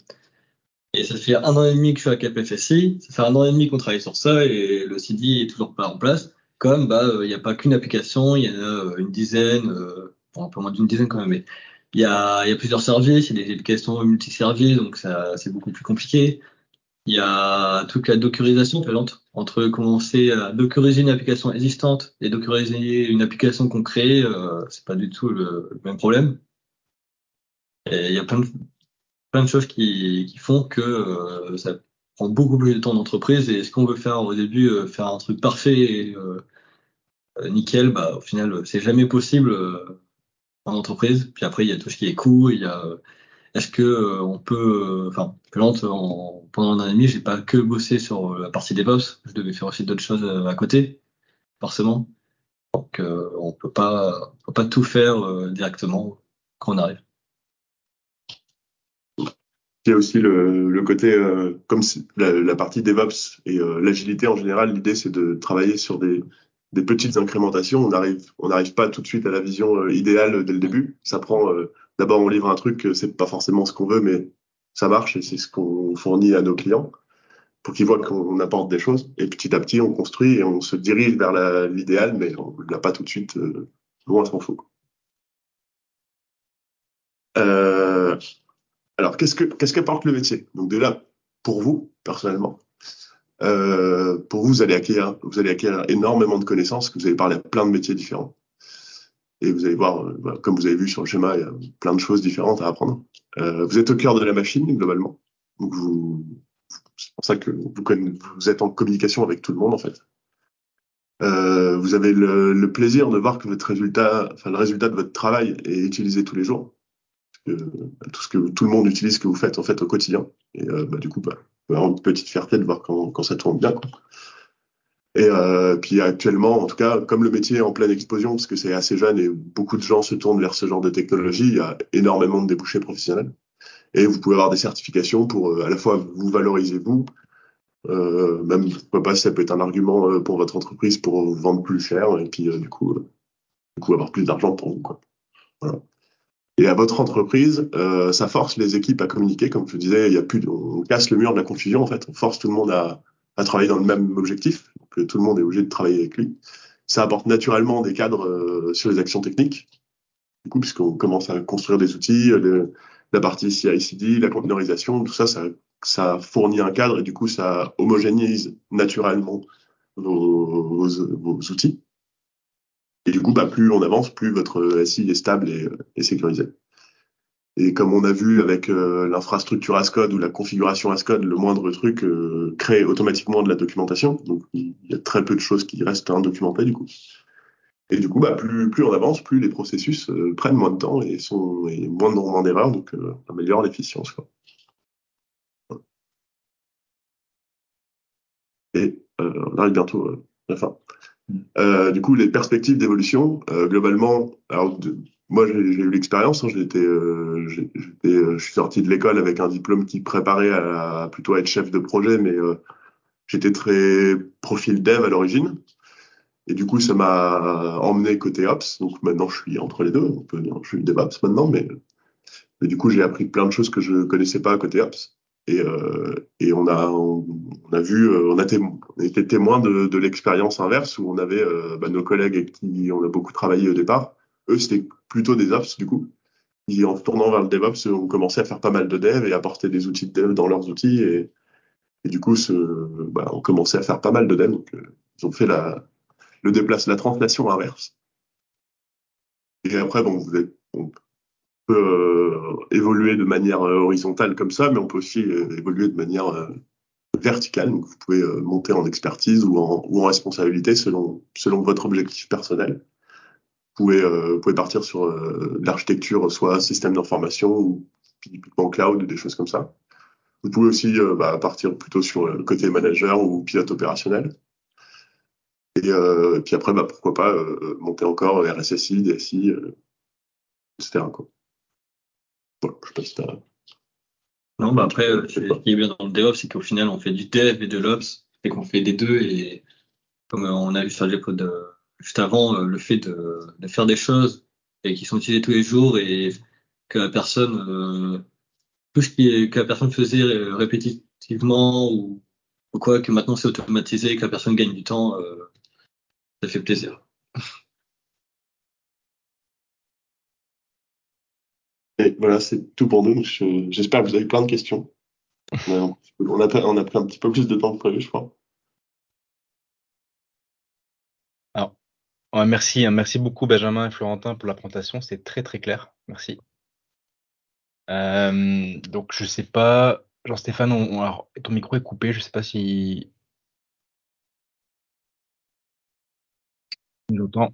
Et ça fait un an et demi que je suis à KPFSI, ça fait un an et demi qu'on travaille sur ça et le CD est toujours pas en place. Comme bah il n'y a pas qu'une application, il y en a euh, une dizaine, euh, bon, un peu moins d'une dizaine quand même, mais il y a, y a plusieurs services, il y a des applications multi-services, donc ça c'est beaucoup plus compliqué. Il y a toute la dockerisation entre commencer à dockeriser une application existante et dockeriser une application qu'on crée, euh, c'est pas du tout le, même problème. Et il y a plein de, plein de choses qui, qui font que euh, ça prend beaucoup plus de temps d'entreprise et ce qu'on veut faire au début, euh, faire un truc parfait et euh, nickel, bah au final c'est jamais possible en entreprise. Puis après il y a tout ce qui est coût, il y a est-ce que euh, on peut, euh, enfin, en, pendant un an et demi, j'ai pas que bossé sur euh, la partie DevOps, je devais faire aussi d'autres choses à côté, forcément. Donc, on peut pas, on peut pas tout faire directement quand on arrive. Il y a aussi le, côté, comme la, partie DevOps et l'agilité en général, l'idée c'est de travailler sur des, des petites incrémentations. On arrive, on n'arrive pas tout de suite à la vision idéale dès le début. Ça prend d'abord on livre un truc, c'est pas forcément ce qu'on veut, mais ça marche et c'est ce qu'on fournit à nos clients pour qu'ils voient qu'on apporte des choses. Et petit à petit, on construit et on se dirige vers l'idéal, mais on l'a pas tout de suite euh, loin s'en faut. Euh, alors, qu'est-ce que qu'est-ce qu'apporte le métier? Donc déjà, pour vous personnellement, euh, pour vous, vous allez acquérir vous allez acquérir énormément de connaissances, que vous allez parler à plein de métiers différents. Et vous allez voir, euh, comme vous avez vu sur le schéma, il y a plein de choses différentes à apprendre. Euh, vous êtes au cœur de la machine, globalement. Donc vous, c'est pour ça que vous, vous êtes en communication avec tout le monde, en fait. Euh, vous avez le, le, plaisir de voir que votre résultat, enfin le résultat de votre travail est utilisé tous les jours. que, tout ce que tout le monde utilise, ce que vous faites en fait au quotidien. Et euh, bah, du coup, bah, une petite fierté de voir quand, quand ça tourne bien. Quoi. Et euh, puis actuellement, en tout cas, comme le métier est en pleine explosion, parce que c'est assez jeune et beaucoup de gens se tournent vers ce genre de technologie, il y a énormément de débouchés professionnels. Et vous pouvez avoir des certifications pour euh, à la fois vous valoriser vous, euh, même pas, ça peut être un argument euh, pour votre entreprise pour vendre plus cher et puis euh, du coup, du coup avoir plus d'argent pour vous. Quoi. Voilà. Et à votre entreprise, ça force les équipes à communiquer, comme je disais, il y a plus, de, on casse le mur de la confusion en fait, on force tout le monde à, travailler dans le même objectif, que tout le monde est obligé de travailler avec lui. Ça apporte naturellement des cadres euh, sur les actions techniques, du coup, puisqu'on commence à construire des outils, la partie CI/CD, la containerisation, tout ça, ça, ça fournit un cadre et du coup, ça homogénise naturellement vos, outils. Et du coup, bah, plus on avance, plus votre SI est stable et, et sécurisé. Et comme on a vu avec euh, l'infrastructure Ascode ou la configuration Ascode, le moindre truc euh, crée automatiquement de la documentation. Donc il y a très peu de choses qui restent indocumentées du coup. Et du coup, bah, plus, plus on avance, plus les processus euh, prennent moins de temps et sont et moins de d'erreurs, donc on améliore l'efficience. Et on arrive bientôt à la fin. Euh, du coup, les perspectives d'évolution, euh, globalement, alors de, moi j'ai eu l'expérience, hein, j'étais, euh, je suis sorti de l'école avec un diplôme qui préparait à, plutôt à être chef de projet, mais j'étais très profil dev à l'origine. Et du coup, ça m'a emmené côté ops. Donc maintenant, je suis entre les deux. On peut dire, je suis DevOps maintenant, mais, mais du coup, j'ai appris plein de choses que je connaissais pas côté ops. Et, euh, et on a on, a vu, euh, on a, on a été témoin de, de l'expérience inverse où on avait euh, bah, nos collègues avec qui on a beaucoup travaillé au départ. Eux, c'était plutôt des ops du coup. Et en tournant vers le DevOps, on commençait à faire pas mal de dev et apporter des outils de dev dans leurs outils. Et, et du coup, ce, bah, à faire pas mal de dev. Donc, ils ont fait la, le déplace, la translation inverse. Et après, bon, vous êtes, on peut euh, évoluer de manière euh, horizontale comme ça, mais on peut aussi euh, évoluer de manière verticale. Donc, vous pouvez monter en expertise ou en, ou en responsabilité selon, selon votre objectif personnel. Vous pouvez, vous pouvez partir sur l'architecture, soit système d'information ou typiquement cloud ou des choses comme ça. Vous pouvez aussi bah, partir plutôt sur le côté manager ou pilote opérationnel. Et, euh, puis après, bah, pourquoi pas euh, monter encore RSSI, DSI, euh, etc. Quoi. Voilà, je. Non, bah après, ce qui est bien dans le DevOps, c'est qu'au final, on fait du Dev et de l'Ops, et qu'on fait des deux. Et comme on a vu sur les de juste avant, le fait de, faire des choses et qui sont utilisées tous les jours et que la personne, tout ce que la personne faisait répétitivement ou, ou quoi, que maintenant c'est automatisé, que la personne gagne du temps, euh, ça fait plaisir. Et voilà, c'est tout pour nous. J'espère que vous avez plein de questions. On a, on a, pris un petit peu plus de temps que prévu, je crois. Merci, hein, merci beaucoup Benjamin et Florentin pour la présentation, c'est très très clair. Merci. Euh, donc je sais pas, Jean-Stéphane, ton micro est coupé, je sais pas si Longtemps.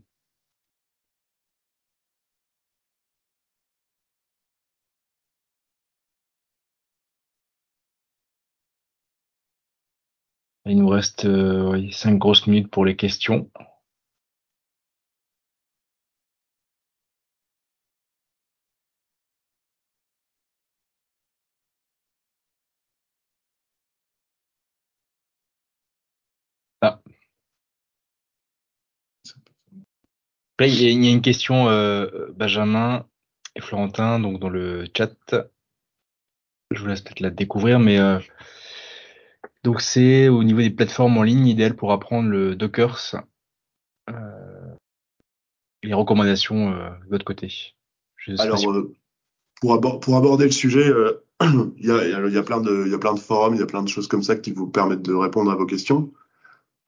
Il nous reste euh, cinq grosses minutes pour les questions. Il y a une question, euh, Benjamin et Florentin, donc dans le chat. Je vous laisse peut-être la découvrir, mais euh, donc c'est au niveau des plateformes en ligne idéal pour apprendre le Docker. Euh, les recommandations de votre côté. Alors, pour, pour, aborder le sujet, il y a, y, a, plein de, il y a plein de forums, il y a plein de choses comme ça qui vous permettent de répondre à vos questions.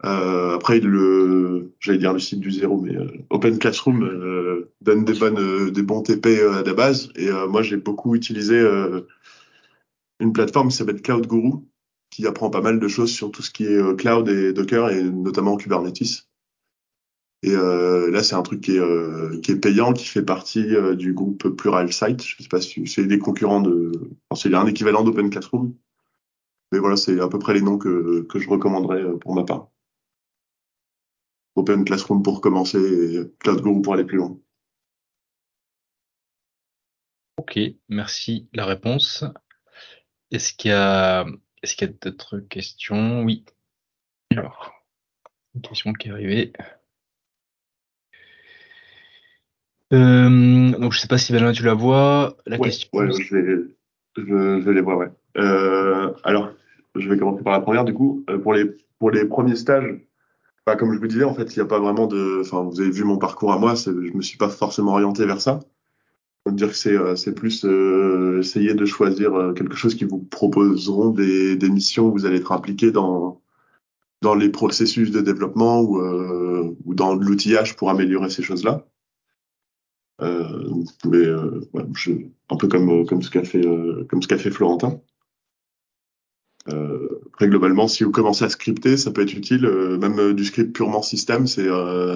Euh, après, le, j'allais dire le site du zéro, mais euh, Open Classroom euh, donne des bonnes, euh, des bons TP à la base. Et moi, j'ai beaucoup utilisé une plateforme qui s'appelle Cloud Guru, qui apprend pas mal de choses sur tout ce qui est cloud et Docker et notamment Kubernetes. Et là, c'est un truc qui est, qui est payant, qui fait partie du groupe Pluralsight. Je sais pas si c'est des concurrents de, enfin, c'est un équivalent d'Open Classroom. Mais voilà, c'est à peu près les noms que, que je recommanderais pour ma part. Open Classroom pour commencer et Cloud Guru pour aller plus loin. Ok, merci la réponse. Est-ce qu'il y a, est-ce qu'il y a d'autres questions? Oui. Alors, une question qui est arrivée. Euh, donc je sais pas si Valentin tu la vois. La question. Ouais, je vais, je, je les voir. Ouais. Euh, alors, je vais commencer par la première du coup. Euh, pour les pour les premiers stages, bah, comme je vous disais, en fait, il n'y a pas vraiment de. Enfin, vous avez vu mon parcours à moi, je me suis pas forcément orienté vers ça. Dire que c'est euh, plus euh, essayer de choisir euh, quelque chose qui vous proposeront des, des missions où vous allez être impliqué dans dans les processus de développement ou, ou dans l'outillage pour améliorer ces choses-là. un peu comme comme ce qu'a fait comme ce qu'a fait Florentin. Euh, après, globalement, si vous commencez à scripter, ça peut être utile. Euh, même euh, du script purement système, c'est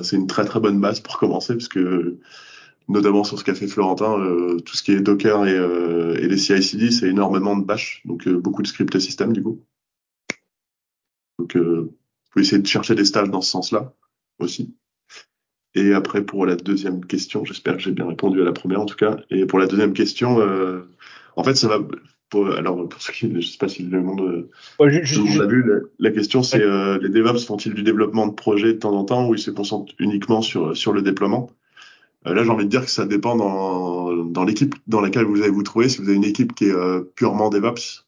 c'est une très très bonne base pour commencer, puisque notamment sur ce qu'a fait Florentin, tout ce qui est Docker et, et les CI/CD, c'est énormément de bash, donc beaucoup de script système du coup. Donc, vous pouvez essayer de chercher des stages dans ce sens-là. aussi. Et après, pour la deuxième question, j'espère que j'ai bien répondu à la première en tout cas. Et pour la deuxième question, euh, en fait, ça va. Pour, alors, pour ceux qui, je sais pas si le monde, euh, Ouais, le monde vu, la, la question c'est euh, les DevOps font-ils du développement de projet de temps en temps ou ils se concentrent uniquement sur sur le déploiement? Euh, Là, j'ai envie de dire que ça dépend dans dans l'équipe dans laquelle vous allez vous trouver. Si vous avez une équipe qui est euh, purement DevOps,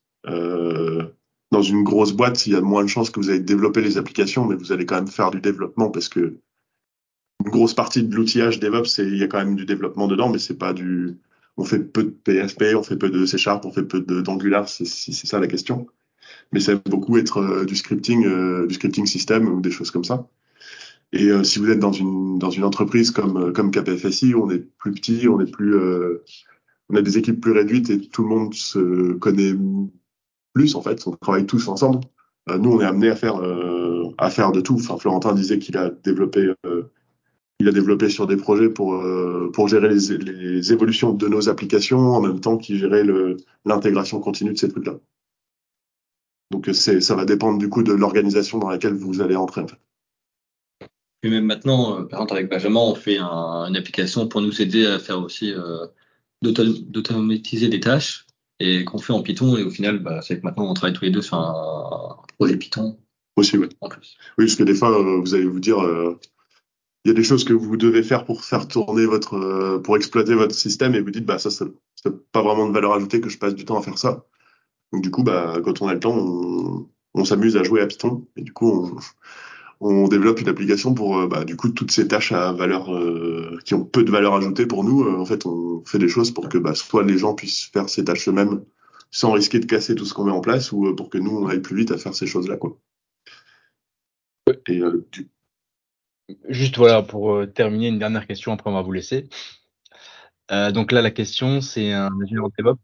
dans une grosse boîte, il y a moins de chances que vous allez développer les applications, mais vous allez quand même faire du développement parce que une grosse partie de l'outillage DevOps, il y a quand même du développement dedans, mais c'est pas du. On fait peu de PHP, on fait peu de C Sharp, on fait peu d'Angular, c'est ça la question. Mais ça va beaucoup être euh, du scripting, euh, du scripting system ou des choses comme ça. Et euh, si vous êtes dans une entreprise comme comme KPFSI, on est plus petit, on est plus, on a des équipes plus réduites et tout le monde se connaît plus en fait. On travaille tous ensemble. Nous, on est amené à faire à faire de tout. Enfin, Florentin disait qu'il a développé il a développé sur des projets pour euh, pour gérer les, les évolutions de nos applications en même temps qu'il gérait l'intégration continue de ces trucs-là. Donc euh, ça va dépendre du coup de l'organisation dans laquelle vous allez entrer. En fait. Et même maintenant, euh, par exemple avec Benjamin, on fait un- une application pour nous aider à faire aussi euh, d'auto- d'automatiser des tâches et qu'on fait en Python. Et au final, bah, c'est que maintenant on travaille tous les deux sur un projet Python Aussi, oui. en plus. Oui, parce que des fois, vous allez vous dire, il y a des choses que vous devez faire pour faire tourner votre, euh, pour exploiter votre système, et vous dites, bah ça, ça n'a pas vraiment de valeur ajoutée que je passe du temps à faire ça. Donc du coup, bah quand on a le temps, on, on s'amuse à jouer à Python, et du coup, on, on développe une application pour, euh, bah du coup, toutes ces tâches à valeur, euh, qui ont peu de valeur ajoutée pour nous, euh, en fait, on fait des choses pour que, bah, soit les gens puissent faire ces tâches eux-mêmes sans risquer de casser tout ce qu'on met en place, ou pour que nous, on aille plus vite à faire ces choses-là, quoi. Et euh, du Juste voilà, pour euh, terminer, une dernière question, après on va vous laisser. Euh, donc là, la question, c'est un ingénieur DevOps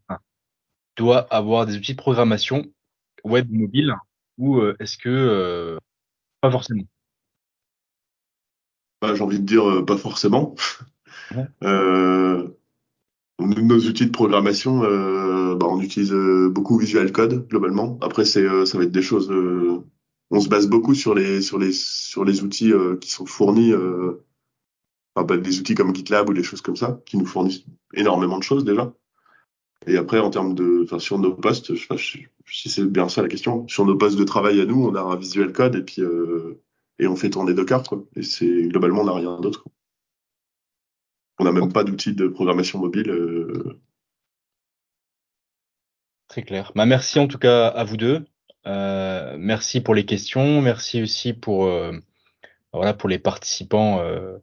doit avoir des outils de programmation web mobile ou euh, est-ce que pas forcément? Bah, j'ai envie de dire pas forcément. Ouais. Nos outils de programmation, bah, on utilise beaucoup Visual Code globalement. Après, c'est ça va être des choses. On se base beaucoup sur les sur les sur les outils euh, qui sont fournis. Euh, bah, des outils comme GitLab ou des choses comme ça qui nous fournissent énormément de choses déjà. Et après, en termes de, enfin, sur nos postes, je sais pas si c'est bien ça la question. Sur nos postes de travail à nous, on a un Visual Code et puis euh, et on fait tourner Docker quoi. Et c'est globalement on n'a rien d'autre. On n'a même pas d'outils de programmation mobile. euh, Très clair. Bah, merci en tout cas à vous deux. Euh, merci pour les questions. Merci aussi pour, euh, voilà, pour les participants, euh,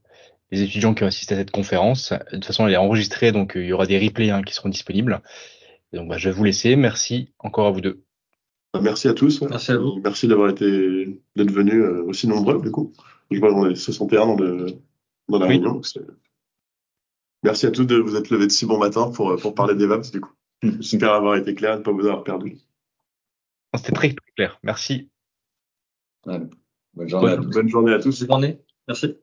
les étudiants qui ont assisté à cette conférence. De toute façon, elle est enregistrée, donc il y aura des replays hein, qui seront disponibles. Et donc, bah, je vais vous laisser. Merci encore à vous deux. bah, merci à tous. ouais. Merci à vous. Merci d'avoir été d'être venus euh, aussi nombreux du coup. Je vois qu'on est 61 dans, le, dans la Oui. réunion. Merci à tous de vous être levés de si bon matin pour, pour parler des VAPS du coup. J'espère avoir été clair et de ne pas vous avoir perdu. C'était très, très clair. Merci. Ouais. Bonne journée à Bonne, tous. bonne journée à tous. Bonne journée. Merci.